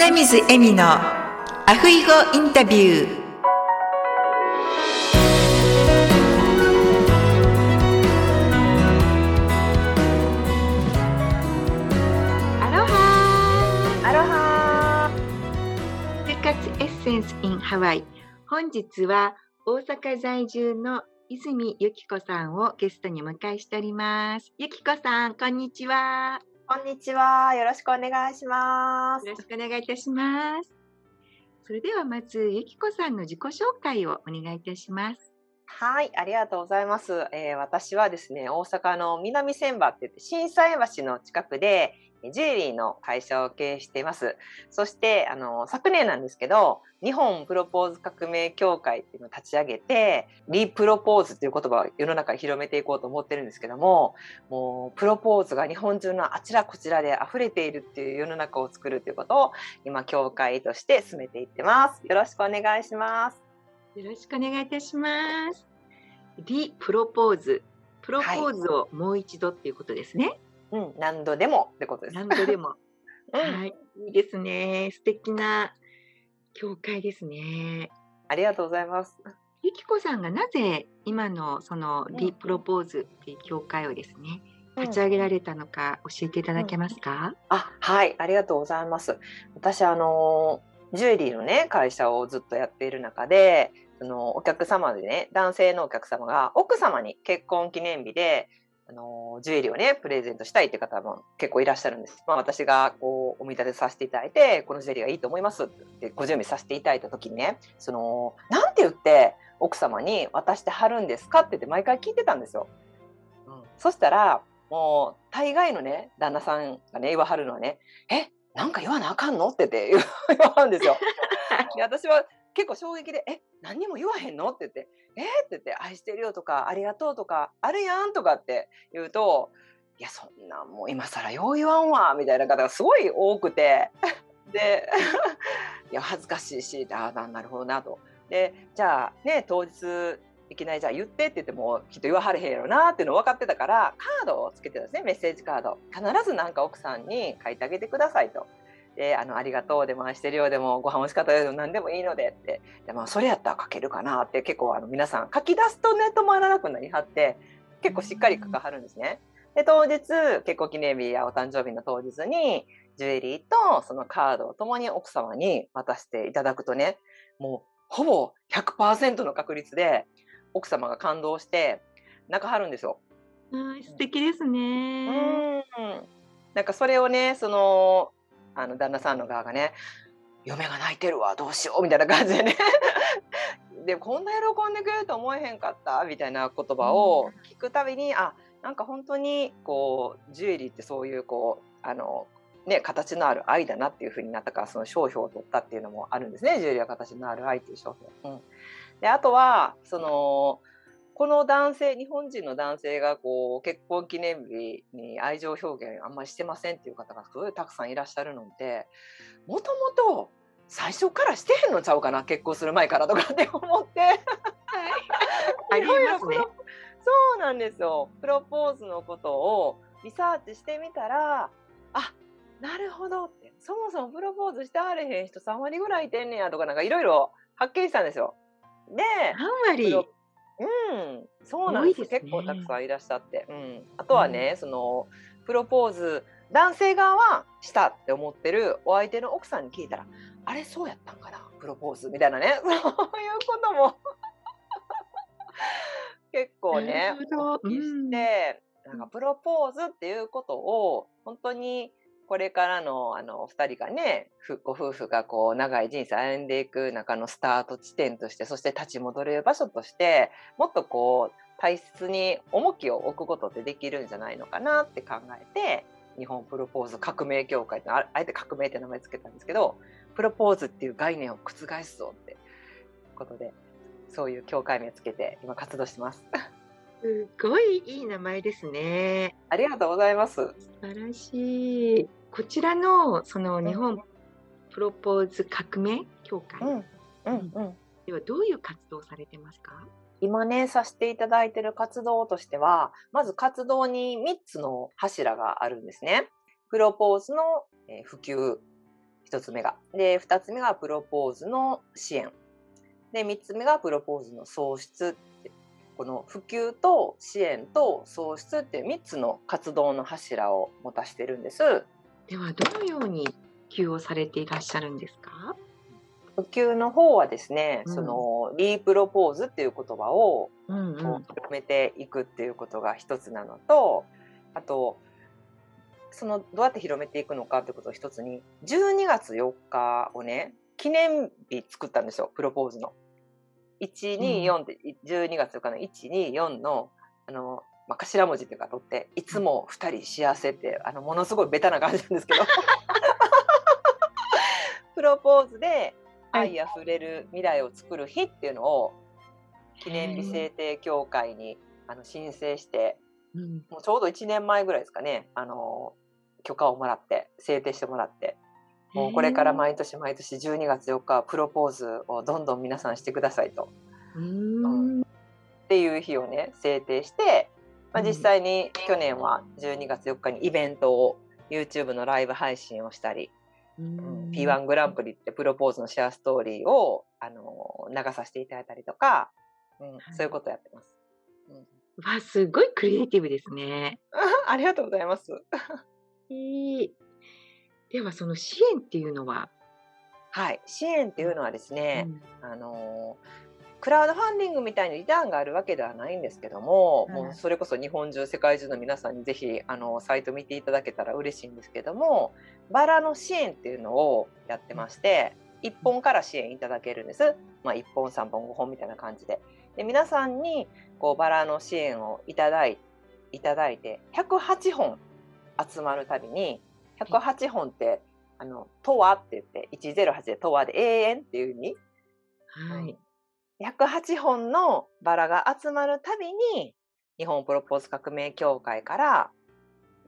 花水恵美のアフイゴインタビュー。アロハアロハ生活エッセンス in ハワイ。本日は大阪在住の泉由紀子さんをゲストにお迎えしております。由紀子さんこんにちはこんにちは。よろしくお願いします。よろしくお願いいたします。それではまず、ゆきこさんの自己紹介をお願いいたします。はい、ありがとうございます。えー私はですね、大阪の南千葉って言って、震災橋の近くで、ジュエリーの会社を経営しています。そして、あの、昨年なんですけど、日本プロポーズ革命協会っていうのを立ち上げて、リプロポーズっていう言葉を世の中に広めていこうと思ってるんですけども、もう、プロポーズが日本中のあちらこちらで溢れているっていう世の中を作るっていうことを、今、協会として進めていってます。よろしくお願いします。よろしくお願いいたします。リプロポーズ。プロポーズをもう一度っていうことですね。うん、何度でもってことです。何度でも。うんはい。いいですね。素敵な教会ですね。ありがとうございます。ゆきこさんがなぜ今のそのうんリプロポーズっていう教会をですね、立ち上げられたのか教えていただけますか、あ、はい、ありがとうございます。私、あの、ジュエリーのね、会社をずっとやっている中で、そのお客様でね、男性のお客様が奥様に結婚記念日で、あの、ジュエリーをね、プレゼントしたいって方も結構いらっしゃるんです。まあ、私がこう、お見立てさせていただいて、このジュエリーがいいと思いますってご準備させていただいた時にね、その、なんて言って奥様に渡してはるんですかって言って毎回聞いてたんですよ。うん、そしたら、もう大概のね旦那さんがね言わはるのはね「えなんか言わなあかんの?」って言って言わはるんですよ。で私は結構衝撃で「え何にも言わへんの?」って言って「え？っ?」って言って「愛してるよ」とか「ありがとう」とか「あるやん」とかって言うと「いやそんなもう今更よう言わんわ」みたいな方がすごい多くて でいや恥ずかしいしああなるほどなと。でじゃあね当日いきなりじゃあ言ってって言ってもきっと言わはれへんやろなっていうの分かってたからカードをつけてたんですねメッセージカード必ずなんか奥さんに書いてあげてくださいと。であのありがとうでも愛してるようでもご飯美味しかったよでも何でもいいのでってで、まあ、それやったら書けるかなって結構あの皆さん書き出すとね止まらなくなりはって結構しっかり書かはるんですね。で当日結婚記念日やお誕生日の当日にジュエリーとそのカードを共に奥様に渡していただくとねもうほぼ100%の確率で奥様が感動して泣かはるんですよ。はい、素敵ですうね。んなんかそれをねそのあの旦那さんの側がね「嫁が泣いてるわどうしよう」みたいな感じでね。でこんな喜んでくれると思えへんかったみたいな言葉を聞くたびに、あなんか本当にこうジュエリーってそういうこうあのね、形のある愛だなっていうふうになったからその商標を取ったっていうのもあるんですね。ジュエリーは形のある愛っていう商標。うん、であとはそのこの男性日本人の男性がこう結婚記念日に愛情表現あんまりしてませんっていう方がすごいたくさんいらっしゃるのでもともと最初からしてへんのちゃうかな結婚する前からとかって思って。ありいろいろますねそうなんですよ。プロポーズのことをリサーチしてみたらあなるほどって。そもそもプロポーズしてはれへん人3割ぐらいいてんねやとかなんかいろいろ発見したんですよ。で何割。プロうん、そうなんです。ね。結構たくさんいらっしゃって、うん、あとはね、そのプロポーズ。男性側はしたって思ってるお相手の奥さんに聞いたらあれそうやったんかな？プロポーズみたいなね。そういうことも。結構ねお聞きして、なんかプロポーズっていうことを本当にこれからのあの2人がねふご夫婦がこう長い人生歩んでいく中のスタート地点としてそして立ち戻れる場所としてもっとこう大切に重きを置くことってできるんじゃないのかなって考えて日本プロポーズ革命協会ってああえて革命って名前つけたんですけどプロポーズっていう概念を覆すぞってことでそういう協会名つけて今活動してます。すごいいい名前ですね。ありがとうございます。素晴らしい。こちらのその日本プロポーズ革命協会うんうんうんではどういう活動をされてますか？今ねさせていただいている活動としてはまず活動に3つの柱があるんですね。プロポーズのえー普及1つ目が。で2つ目がプロポーズの支援。で3つ目がプロポーズの創出この普及と支援と創出っていう3つの活動の柱を持たしてるんです。ではどのように普及をされていらっしゃるんですか？普及の方はですね、うん、そのリープロポーズっていう言葉を広めていくっていうことが一つなのと、あとそのどうやって広めていくのかってことを一つに12月4日をね記念日作ったんですよプロポーズの。124って12月4日の124のあの、まあ、頭文字っていうか取っていつも2人幸せってあのものすごいベタな感じなんですけど。プロポーズで愛あふれる未来を作る日っていうのを記念日制定協会にあの申請して、うん、もうちょうど1年前ぐらいですかねあの許可をもらって制定してもらってもうこれから毎年毎年12月4日プロポーズをどんどん皆さんしてくださいと。うん、っていう日をね制定して、まあ、実際に去年は12月4日にイベントを YouTube のライブ配信をしたり、うん、P1 グランプリってプロポーズのシェアストーリーをあの流させていただいたりとか、うん、そういうことをやってます。うん、わすごいクリエイティブですね。ありがとうございます。えー、ではその支援っていうのは？はい。支援っていうのはですね、うん、あのクラウドファンディングみたいにリターンがあるわけではないんですけども、うん、もうそれこそ日本中世界中の皆さんにぜひあのサイト見ていただけたら嬉しいんですけどもバラの支援っていうのをやってまして1本から支援いただけるんです、まあ、1本3本5本みたいな感じでで皆さんにこうバラの支援をいただいいただいて108本集まるたびに108本って、あの、とはって言って、108でとはで永遠っていう意味。はい。108本のバラが集まるたびに、日本プロポーズ革命協会から、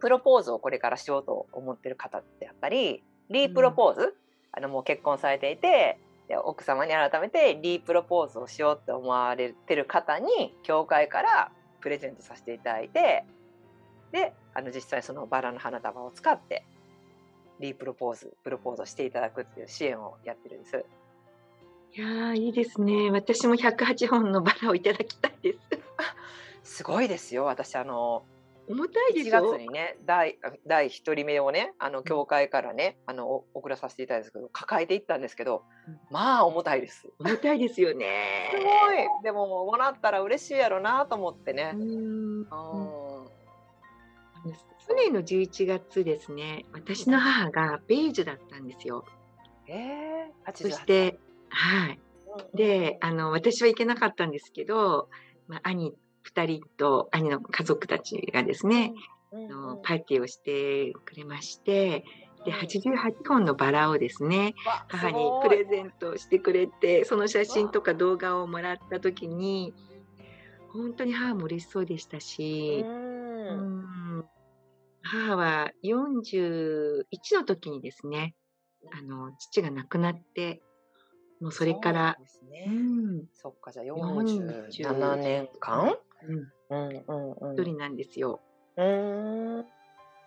プロポーズをこれからしようと思ってる方であったり、リープロポーズ、うん、あのもう結婚されていて、奥様に改めてリープロポーズをしようって思われてる方に、協会からプレゼントさせていただいて、で、あの実際そのバラの花束を使ってリープロポーズプロポーズをしていただくっていう支援をやってるんです。いやいいですね。私も108本のバラをいただきたいです。すごいですよ。私あの重たいですよ。1月にね第第一人目をねあの教会からねあの送らさせていただいたんですけど抱えていったんですけど、うん、まあ重たいです。重たいですよね。すごい。でももらったら嬉しいやろうなと思ってね。うん。去年の11月ですね、私の母がベージュだったんですよ。えー、そして、はい。で、あの、私は行けなかったんですけど、まあ、兄2人と兄の家族たちがですね、うんのパーティーをしてくれまして、で88本のバラをですね母にプレゼントしてくれてその写真とか動画をもらった時に本当に母も嬉しそうでしたし、うん。母は41の時にですね、あの、父が亡くなって、もうそれから、そね、うん、そっか、じゃあ47年間、うん、うんうんうん、一人なんですよ。うん。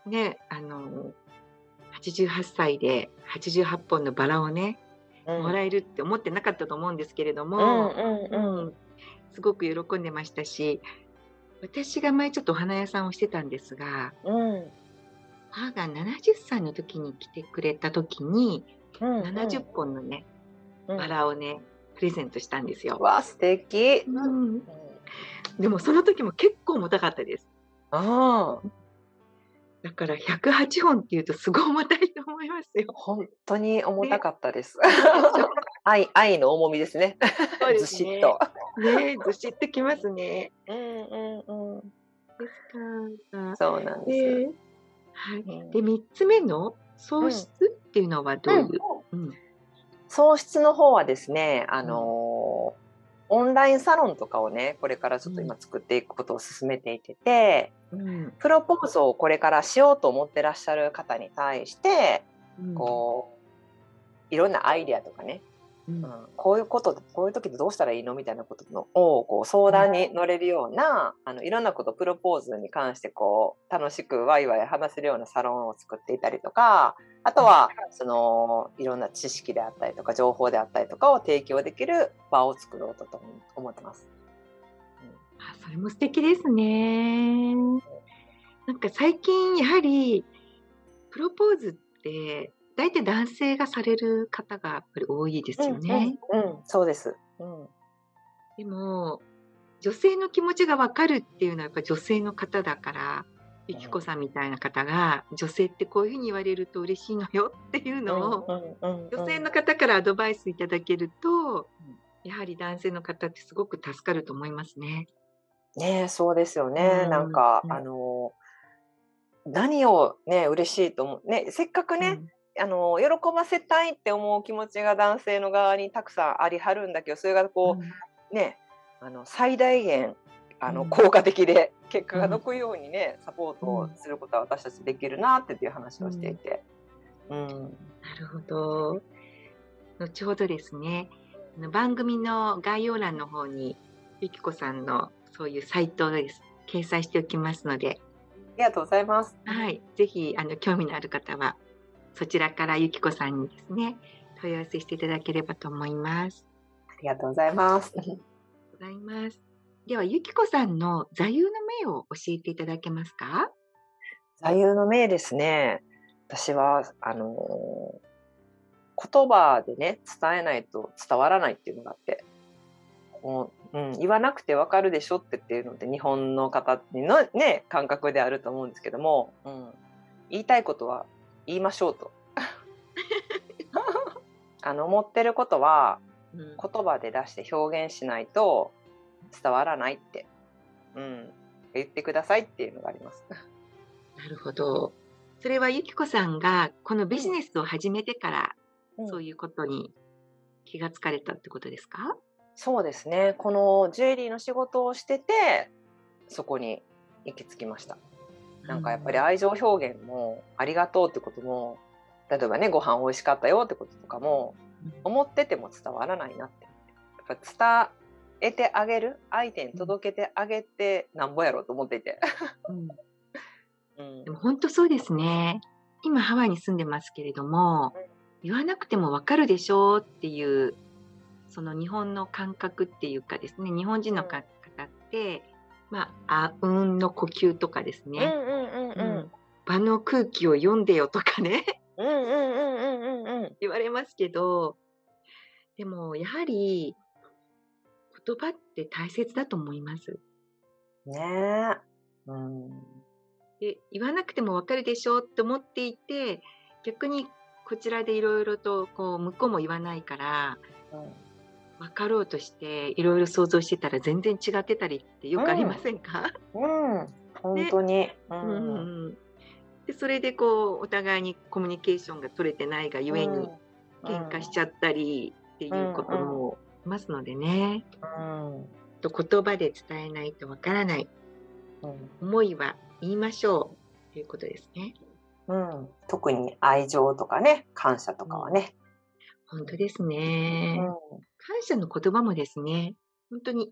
ね、あの、88歳で88本のバラをね、うん、もらえるって思ってなかったと思うんですけれども、うんうんうん、すごく喜んでましたし、私が前ちょっとお花屋さんをしてたんですが、うん、母が70歳の時に来てくれた時に、うんうん、70本のね、バラをね、プレゼントしたんですよ。わ素敵、うん、でもその時も結構重たかったです。ああ。だから108本っていうとすごい重たいと思いますよ。本当に重たかったです。愛愛の重みですね。そうですねずしっと。ねずしっときますね。うんうんうん。ですか。そうなんです。はい。で三つ目の喪失っていうのはどういう？うん、喪失の方はですね、あのオンラインサロンとかをねこれからちょっと今作っていくことを進めていてて、うん、プロポーズをこれからしようと思ってらっしゃる方に対して、うん、こういろんなアイデアとかねうん、こういうことこういう時でどうしたらいいの？みたいなことのをこう相談に乗れるような、あのいろんなことプロポーズに関してこう楽しくワイワイ話せるようなサロンを作っていたりとかあとはそのいろんな知識であったりとか情報であったりとかを提供できる場を作ろうとと思ってます。あそれも素敵ですね。なんか最近やはりプロポーズって大体男性がされる方がやっぱり多いですよね。うん、うんうん、そうです。うん、でも女性の気持ちがわかるっていうのはやっぱ女性の方だからゆきこさんみたいな方が女性ってこういうふうに言われると嬉しいのよっていうのを女性の方からアドバイスいただけるとやはり男性の方ってすごく助かると思いますね。ねそうですよね。うん、なんか、うん、あの何をね嬉しいと思うねせっかくね、うん、あの喜ばせたいって思う気持ちが男性の側にたくさんありはるんだけどそれがこう、ねあの最大限あの効果的で 結果が残るようにね、サポートをすることは私たちできるなっていう話をしていて。うん、なるほど。後ほどですね、番組の概要欄の方にゆきこさんのそういうサイトです。掲載しておきますので。ありがとうございます。はい、ぜひあの興味のある方はそちらからゆきこさんにですね問い合わせしていただければと思います。ありがとうございます。ございます。では、ゆきこさんの座右の銘を教えていただけますか？座右の銘ですね。私は、あのー、言葉でね、伝えないと伝わらないっていうのがあって、もう、うん、言わなくてわかるでしょってっていうので、日本の方のね、感覚であると思うんですけども、うん、言いたいことは言いましょうと。あの、思ってることは、言葉で出して表現しないと、伝わらないって、うん、言ってくださいっていうのがあります。なるほど。それはゆきこさんがこのビジネスを始めてから、うん、そういうことに気がつかれたってことですか？そうですね。このジュエリーの仕事をしてて、そこに行き着きました。なんかやっぱり愛情表現もありがとうってことも、例えばね、ご飯美味しかったよってこととかも、思ってても伝わらないなって。やっぱ伝得てあげる？相手に届けてあげてなんぼやろうと思っていて。うん。うん、でも本当そうですね。今ハワイに住んでますけれども、言わなくてもわかるでしょうっていうその日本の感覚っていうかですね日本人の方って、まあ、あうんの呼吸とかですね、場の空気を読んでよとかね。言われますけどでもやはり言葉って大切だと思います。ねえ。うん、で言わなくてもわかるでしょって思っていて逆にこちらでいろいろとこう向こうも言わないから、うん、分かろうとしていろいろ想像してたら全然違ってたりってよくありませんか、うん、うん、本当に、ね、うん、でそれでこうお互いにコミュニケーションが取れてないがゆえに喧嘩しちゃったりっていうこともますのでね、うん、と言葉で伝えないとわからない、うん、思いは言いましょうということですね。うん、特に愛情とかね感謝とかはね。本当ですね、うん、感謝の言葉もですね本当に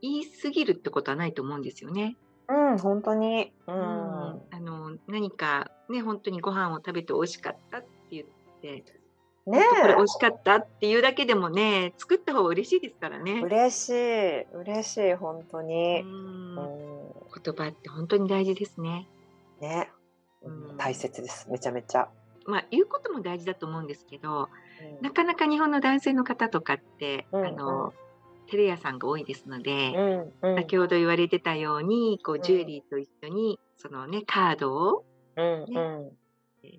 言い過ぎるってことはないと思うんですよね。うん、本当に。うん、あの何かね本当にご飯を食べて美味しかったって言ってねこれ美味しかったっていうだけでもね作った方が嬉しいですからね。嬉しい。嬉しい本当に。言葉って本当に大事ですね。ね、うん、大切です。めちゃめちゃ。まあ言うことも大事だと思うんですけど、うん、なかなか日本の男性の方とかって、うん、あの、テレ屋さんが多いですので、うんうん、先ほど言われてたようにこうジュエリーと一緒に、そのねカードをね、うん。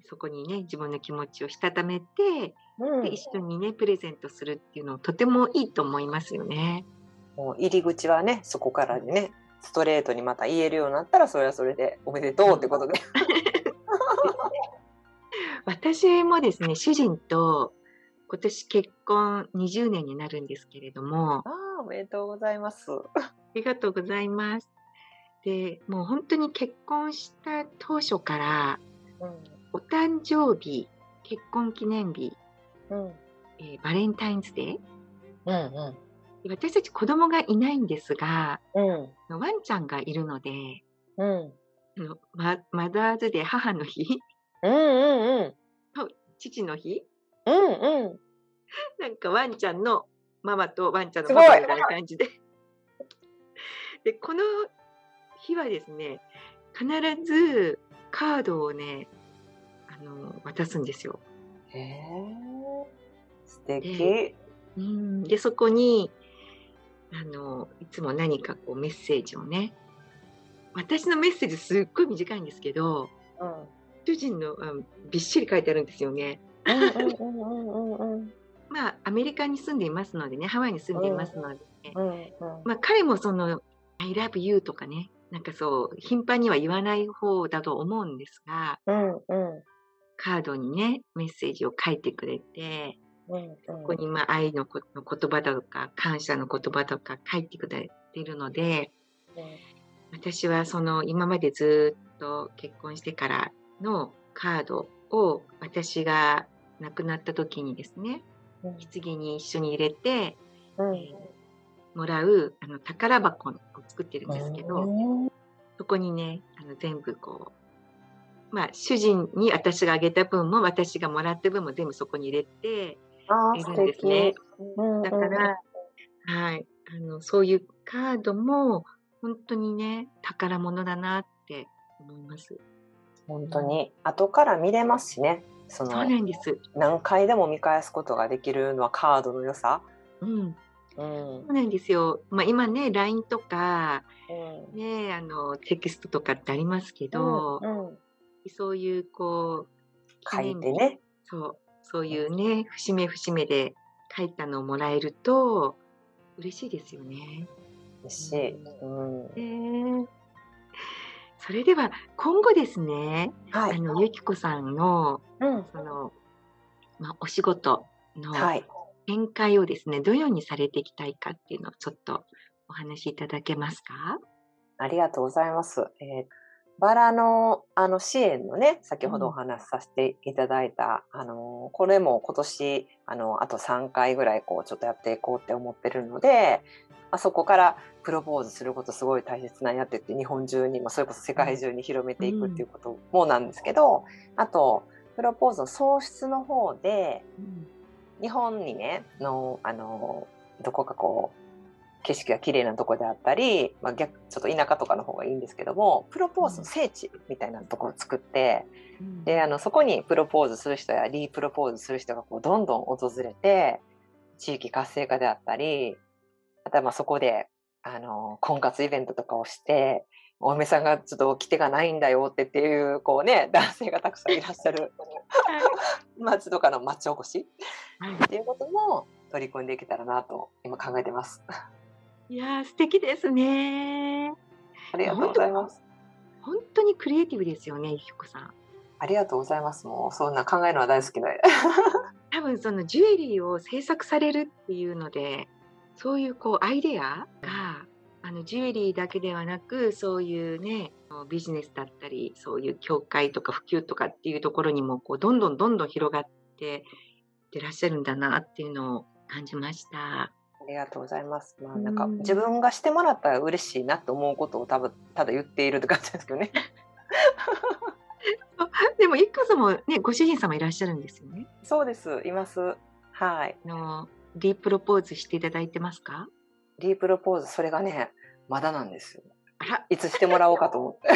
そこにね自分の気持ちをしたためて、うん、で一緒にねプレゼントするっていうのとてもいいと思いますよね。もう入り口はねそこからでねストレートにまた言えるようになったらそれはそれでおめでとうってことで。私もですね主人と今年結婚20年になるんですけれども。あおめでとうございます。ありがとうございます。でもう本当に結婚した当初から、うん、お誕生日、結婚記念日、うん。えー、バレンタインズデー、うんうん、私たち子供がいないんですが、うん、ワンちゃんがいるので、うん、あのママザーズデー母の日、うんうんうん、父の日うんうん。なんかワンちゃんのママとワンちゃんのすごいパパみたいな感じで。で、この日はですね、必ずカードをね、あの、渡すんですよ。へえ。素敵。でうん、で、そこに、あの、いつも何かこうメッセージをね、私のメッセージすっごい短いんですけど、うん。主人のあびっしり書いてあるんですよね。うんうんうんうんうんまあ、アメリカに住んでいますのでね、ハワイに住んでいますので、うんうんまあ、彼もその、I love you とかね、なんかそう、頻繁には言わない方だと思うんですが、うんうんカードにね、メッセージを書いてくれて、うんここにまあ愛のこの言葉とか、感謝の言葉とか書いてくれているので、私はその今までずっと結婚してからのカードを私が亡くなった時にですね、棺に一緒に入れて、うん。えーもらうあの宝箱を作ってるんですけど、うんそこにね、あの全部こう、まあ主人に私があげた分も私がもらった分も全部そこに入れているんですね。うん。だから、はい、あのそういうカードも本当にね、宝物だなって思います。本当に。後から見れますしねそのなんです。何回でも見返すことができるのはカードの良さ。うん、うんそうなんですよ。まあ今ね、LINE とか、うんね、あのテキストとかってありますけど、うんそういうこう、書いてね。そう、そういうね、節目節目で書いたのをもらえると、嬉しいですよね。嬉しい。うんえーそれでは、今後ですね、はい。あの、ゆきこさんの、うんその、まあ、お仕事のはい。展開をですね、どのようにされていきたいかっていうのをちょっとお話しいただけますか？ありがとうございます。えーバラのあの支援のね、先ほどお話しさせていただいた、あのこれも今年あのあと3回ぐらいこうちょっとやっていこうって思ってるので、あそこからプロポーズすることすごい大切なんやってって日本中に、まあ、それこそ世界中に広めていくっていうこともなんですけど、あとプロポーズの喪失の方で日本にねのあのどこかこう景色が綺麗なとこであったり、まあ、逆ちょっと田舎とかの方がいいんですけどもプロポーズの聖地みたいなところを作って、うん。であのそこにプロポーズする人やリープロポーズする人がこうどんどん訪れて地域活性化であったりあとはまあそこであの婚活イベントとかをしてお嫁さんがちょっと来手がないんだよってっていうこうね 男性がたくさんいらっしゃる町とかの町おこしはい。っていうことも取り組んでいけたらなと今考えてます。いやー、素敵ですね。ありがとうございます。本当にクリエイティブですよね、ゆきこさん。ありがとうございます。もうそんな考えるのは大好きで。多分そのジュエリーを制作されるっていうのでそういうこうアイデアがあのジュエリーだけではなくそういうねビジネスだったりそういう協会とか普及とかっていうところにもこうどんどんどんどん広がっていってらっしゃるんだなっていうのを感じました。ありがとうございます。まあなんかうん自分がしてもらったら嬉しいなと思うことを多分ただ言っているって感じですけどね。でも一家さんもねご主人様いらっしゃるんですよね。そうです。います。はい。あのディープロポーズしていただいてますか？ディープロポーズそれがねまだなんですよ。あらいつしてもらおうかと思って。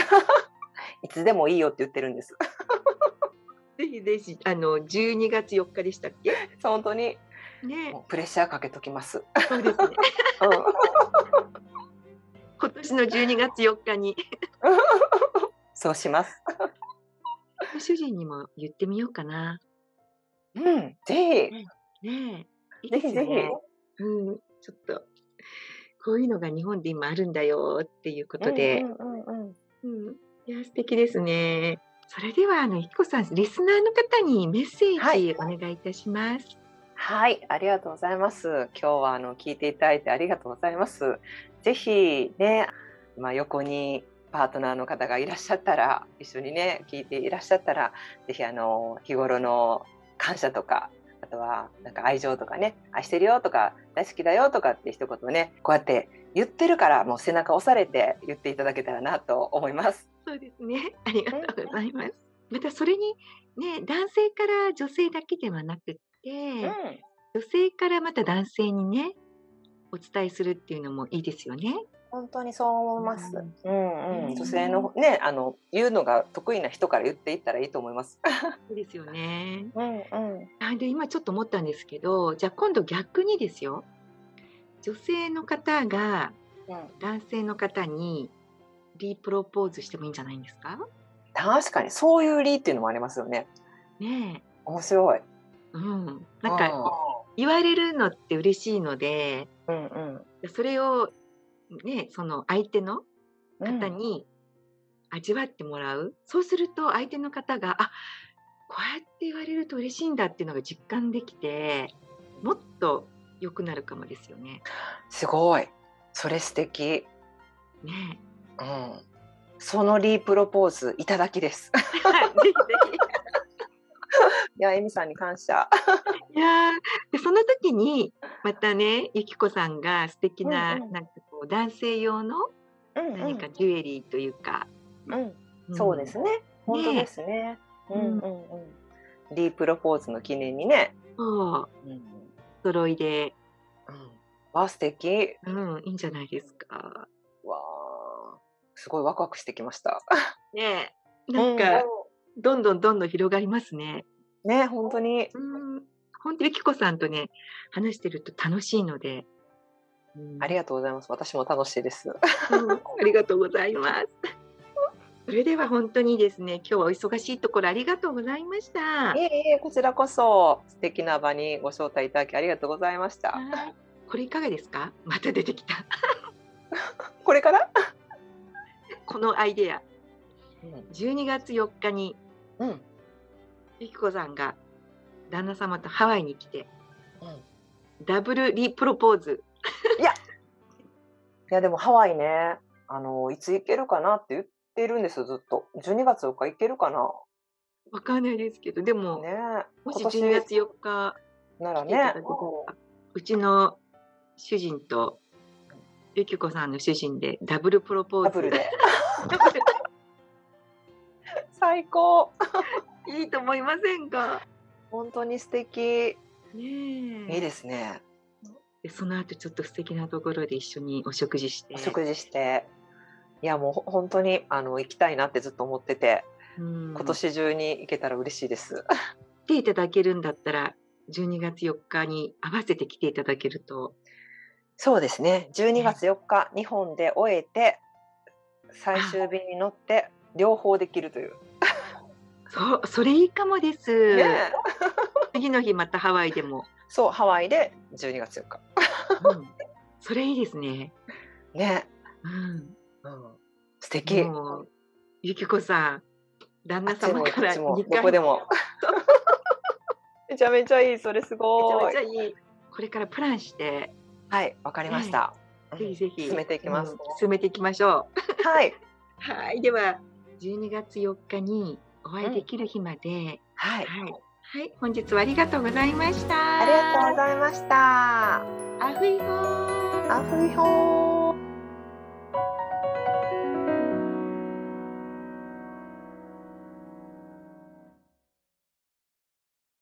いつでもいいよって言ってるんです。ぜひぜひあの12月4日でしたっけ？本当にねプレッシャーかけときます。そうですね。うん、今年の12月4日に そうします。主人にも言ってみようかな。うん、ぜひ。ねえ。いいぜひぜひ。うん、ちょっと、こういうのが日本で今あるんだよっていうことで、うんうんうんうんうん、いや、素敵ですね。それでは、あの、ひこさん、リスナーの方にメッセージお願いいたします。はい、はいありがとうございます。今日はあの聞いていただいてありがとうございます。ぜひね、まあ、横にパートナーの方がいらっしゃったら、一緒にね、聞いていらっしゃったら、ぜひあの日頃の感謝とか、あとはなんか愛情とかね、愛してるよとか、大好きだよとかって一言ね、こうやって言ってるから、もう背中押されて言っていただけたらなと思います。そうですね。ありがとうございます。また、それにね、男性から女性だけではなくって、女性からまた男性にね、お伝えするっていうのもいいですよね。本当にそう思います。ううんうん、ね女性のね、あの言うのが得意な人から言っていったらいいと思います。そうですよね。うんうん。あで今ちょっと思ったんですけど、じゃあ今度逆にですよ。女性の方がうん、男性の方にリプロポーズしてもいいんじゃないんですか？確かにそういう理っていうのもありますよね。ね面白い。え、うん、なんか言われるのって嬉しいので、うんうんそれをねその相手のうん方に味わってもらう、そうすると相手の方があこうやって言われると嬉しいんだっていうのが実感できてもっと良くなるかもですよね。すごい。それ素敵。ねうん。そのリープロポーズいただきです。え ぜひぜ いや、エミさんに感謝。ひいやーでその時にまたねゆきこさんが素敵な、うんうんなんかこう男性用のうん何かジュエリーというか、うん、んそうですね。本当ですね。うんうんうん。リープロポーズの記念にね。そううんうん。揃いで、わあ素敵。うん、いいんじゃないですか。わあすごいワクワクしてきました。ねえなんか、うどんどんどんどん広がりますね。んね本当にうん、本当ゆきこさんとね話してると楽しいので、うんありがとうございます。私も楽しいです。うんありがとうございます。それでは本当にですね、今日はお忙しいところありがとうございました。いえいえこちらこそ素敵な場にご招待いただきありがとうございました。はいこれいかがですか？また出てきた これから？このアイデア。12月4日にうんうんゆきこさんが旦那様とハワイに来てうん。ダブルリプロポーズ。いやでもハワイねあのいつ行けるかなって言ってるんですよずっと。12月4日行けるかな。わかんないですけど、でも、ねもし今年12月4日ならねうちの主人とゆきこさんの主人でダブルプロポーズ。ダブルで。最高。いいと思いませんか？本当に素敵。ねえ。いいですね。でその後ちょっと素敵なところで一緒にお食事して。お食事して。いやもうほ本当にあの行きたいなってずっと思ってて、うん今年中に行けたら嬉しいです。来ていただけるんだったら12月4日に合わせて来ていただけるとそうですね。12月4日、日本で終えて最終便に乗って両方できるという。そうそれいいかもです。ねえ次の日またハワイでも、そうハワイで12月4日。うんそれいいですね。ね。うん、うん、素敵。ゆきこさん旦那様からっちも2回どこでも。めちゃめちゃいい。それすめちゃごいめちゃ。いい。これからプランして、はい、わかりました。うんぜひぜひ進めていきますうん。進めていきましょう。はい。はい、では12月4日にお会いできる日まで、はい。はい、はい、本日はありがとうございました。ありがとうございました。アフイホー。アフイホー。